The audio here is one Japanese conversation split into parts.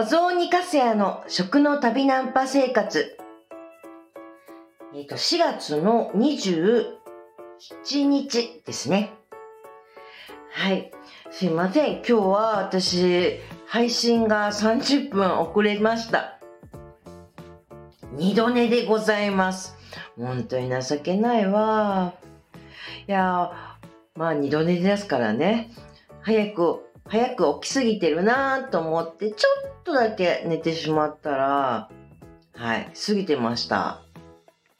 お雑煮かすやの食の旅ナンパ生活。えっ、と、4月の27日ですね。はい。すいません。今日は私、配信が30分遅れました。二度寝でございます。本当に情けないわ。いやー、まあ二度寝ですからね。早く、早く起きすぎてるなと思って、ちょっとだけ寝てしまったら、はい、過ぎてました。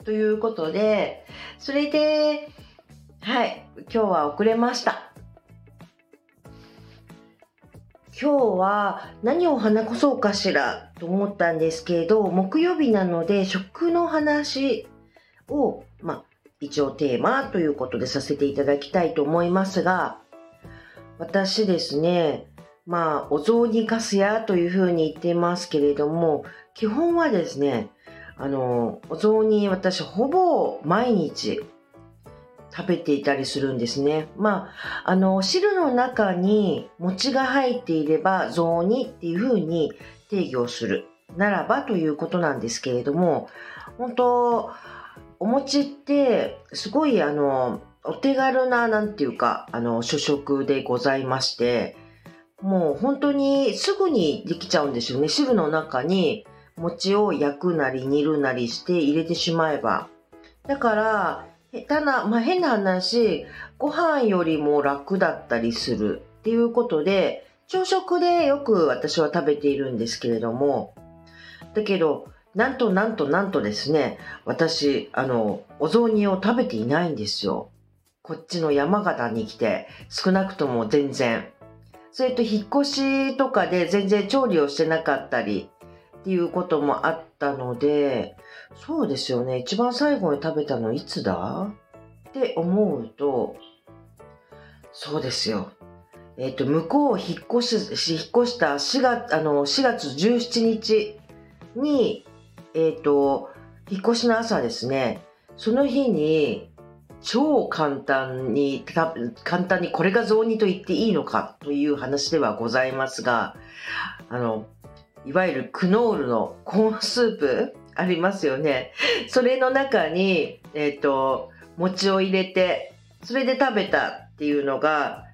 ということで、それで、はい、今日は遅れました。今日は何を話そうかしらと思ったんですけど、木曜日なので食の話を、まあ、一応テーマということでさせていただきたいと思いますが、私ですね、まあ、お雑煮かすやというふうに言ってますけれども、基本はですね、あの、お雑煮私ほぼ毎日食べていたりするんですね。まあ、あの、汁の中に餅が入っていれば雑煮っていうふうに定義をするならばということなんですけれども、本当お餅ってすごいあの、お手軽な、なんていうか、あの、主食でございまして、もう本当にすぐにできちゃうんですよね。汁の中に餅を焼くなり煮るなりして入れてしまえば。だから、下手な、まあ、変な話、ご飯よりも楽だったりするっていうことで、朝食でよく私は食べているんですけれども、だけど、なんとなんとなんとですね、私、あの、お雑煮を食べていないんですよ。こっちの山形に来て、少なくとも全然。それと引っ越しとかで全然調理をしてなかったりっていうこともあったので、そうですよね。一番最後に食べたのいつだ？って思うと、そうですよ。えっ、と、向こうを引っ越し、引っ越した4月、あの、4月17日に、えっ、と、引っ越しの朝ですね、その日に、超簡単に、た簡単にこれが雑煮と言っていいのかという話ではございますが、あの、いわゆるクノールのコーンスープありますよね。それの中に、えっ、と、餅を入れて、それで食べたっていうのが、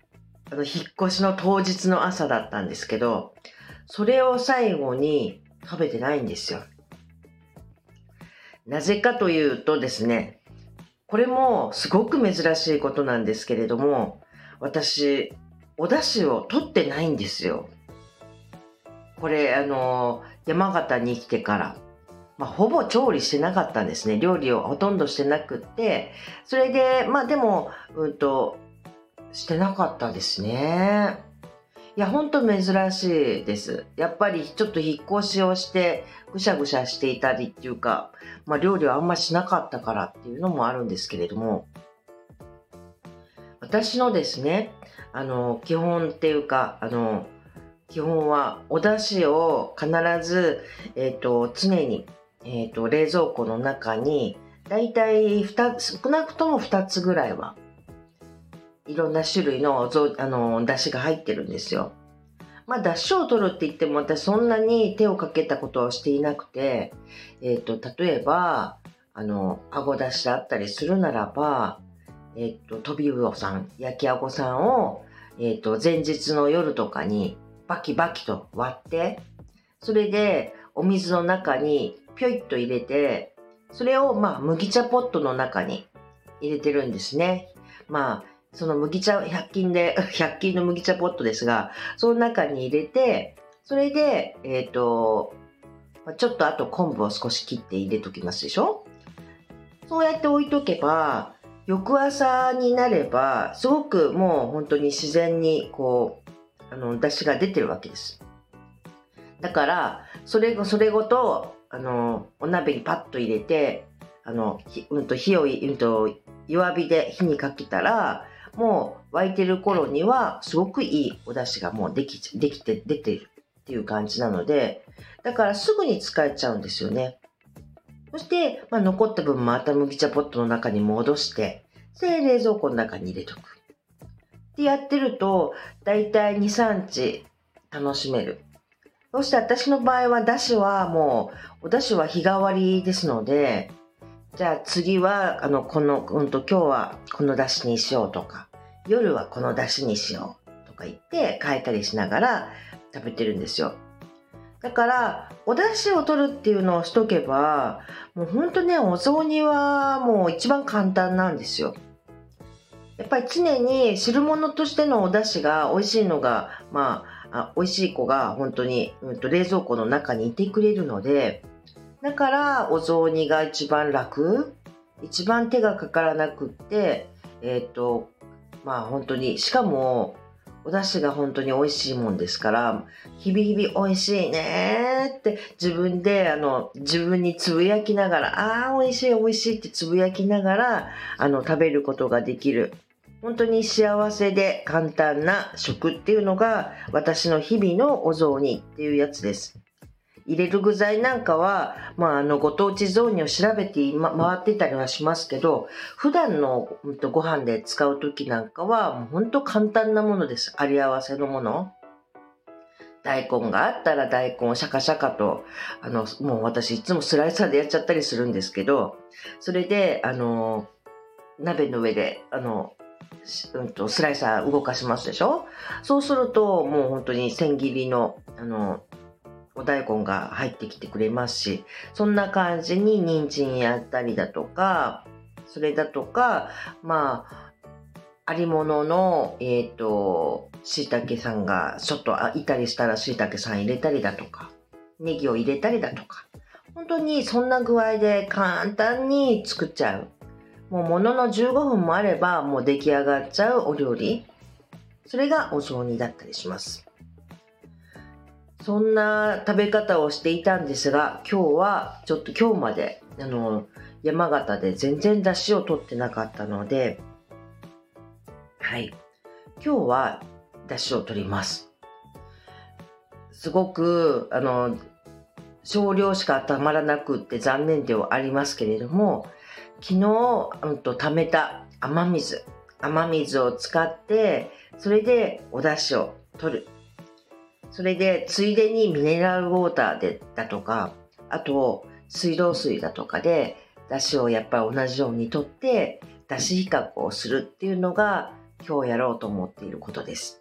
あの、引っ越しの当日の朝だったんですけど、それを最後に食べてないんですよ。なぜかというとですね、これもすごく珍しいことなんですけれども、私、お出汁を取ってないんですよ。これ、あの、山形に来てから、まあ、ほぼ調理してなかったんですね。料理をほとんどしてなくって、それで、まあでも、うんと、してなかったですね。いや、ほんと珍しいです。やっぱりちょっと引っ越しをして、ぐしゃぐしゃしていたりっていうか、まあ料理はあんましなかったからっていうのもあるんですけれども、私のですね、あの、基本っていうか、あの、基本はお出汁を必ず、えっ、と、常に、えっ、と、冷蔵庫の中に、だいたい2、少なくとも2つぐらいは、いろんな種類のあの出汁が入ってるんですよ。まあ、出汁を取るって言っても私そんなに手をかけたことはしていなくて、えっ、と、例えば、あの、あご出汁だったりするならば、えっ、と、飛び魚さん、焼きあごさんを、えっ、と、前日の夜とかにバキバキと割って、それでお水の中にぴょいっと入れて、それをまあ麦茶ポットの中に入れてるんですね。まあ、その麦茶、100均で、100均の麦茶ポットですが、その中に入れて、それで、えっ、と、ちょっとあと昆布を少し切って入れときますでしょ？そうやって置いとけば、翌朝になれば、すごくもう本当に自然にこう、あの、出汁が出てるわけです。だから、それご、それごと、あの、お鍋にパッと入れて、あの、うんと火を、うんと、弱火で火にかけたら、もう沸いてる頃には、すごくいいお出汁がもうでき、できて、出てるっていう感じなので、だからすぐに使えちゃうんですよね。そして、まあ、残った分また麦茶ポットの中に戻して、で、冷蔵庫の中に入れとく。ってやってると、だいたい2、3日楽しめる。そして私の場合は、だしはもう、おだしは日替わりですので、じゃあ次は、あの、この、うんと、今日はこのだしにしようとか、夜はこのだしにしようとか言って変えたりしながら食べてるんですよ。だから、お出汁を取るっていうのをしとけば、もうほんとね、お雑煮はもう一番簡単なんですよ。やっぱり常に汁物としてのお出汁が美味しいのが、まあ、あ美味しい子が本当に、うんと、冷蔵庫の中にいてくれるので、だからお雑煮が一番楽、一番手がかからなくって、えっ、ー、と、まあ本当に、しかも、お出汁が本当に美味しいもんですから、日々日々美味しいねって自分で、あの、自分につぶやきながら、ああ、美味しい美味しいってつぶやきながら、あの、食べることができる。本当に幸せで簡単な食っていうのが私の日々のお雑煮っていうやつです。入れる具材なんかは、まあ、あの、ご当地雑煮を調べて、回ってたりはしますけど、普段の、ご飯で使う時なんかは、もうほんと簡単なものです。あり合わせのもの。大根があったら大根をシャカシャカと、あの、もう私いつもスライサーでやっちゃったりするんですけど、それで、あの、鍋の上で、あの、うんと、スライサー動かしますでしょ？そうすると、もう本当に千切りの、あの、お大根が入ってきてくれますし、そんな感じに人参やったりだとか、それだとか、まあ、ありものの、えっ、ー、と、椎茸さんがちょっといたりしたら椎茸さん入れたりだとか、ネギを入れたりだとか、本当にそんな具合で簡単に作っちゃう。もうものの15分もあればもう出来上がっちゃうお料理。それがお雑煮だったりします。そんな食べ方をしていたんですが、今日はちょっと今日まで、あの、山形で全然出汁を取ってなかったので、はい。今日は出汁を取ります。すごく、あの、少量しかたまらなくって残念ではありますけれども、昨日、うんと、溜めた雨水、雨水を使って、それでお出汁を取るそれで、ついでにミネラルウォーターでだとか、あと、水道水だとかで、だしをやっぱり同じようにとって、だし比較をするっていうのが、今日やろうと思っていることです。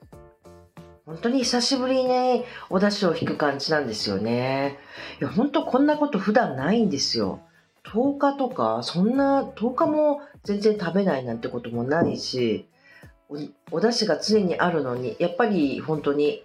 本当に久しぶりにね、お出汁を引く感じなんですよね。いや、本当こんなこと普段ないんですよ。10日とか、そんな10日も全然食べないなんてこともないし、おお出汁が常にあるのに、やっぱり本当に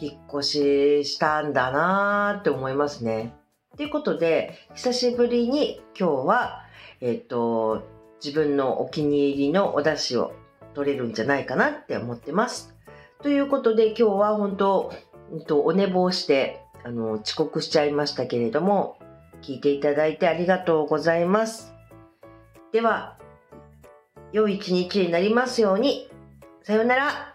引っ越ししたんだなーって思いますね。ということで、久しぶりに今日は、えっ、ー、と、自分のお気に入りのお出汁を取れるんじゃないかなって思ってます。ということで今日は本当、えっと、お寝坊して、あの、遅刻しちゃいましたけれども、聞いていただいてありがとうございます。では、良い一日になりますように。さようなら。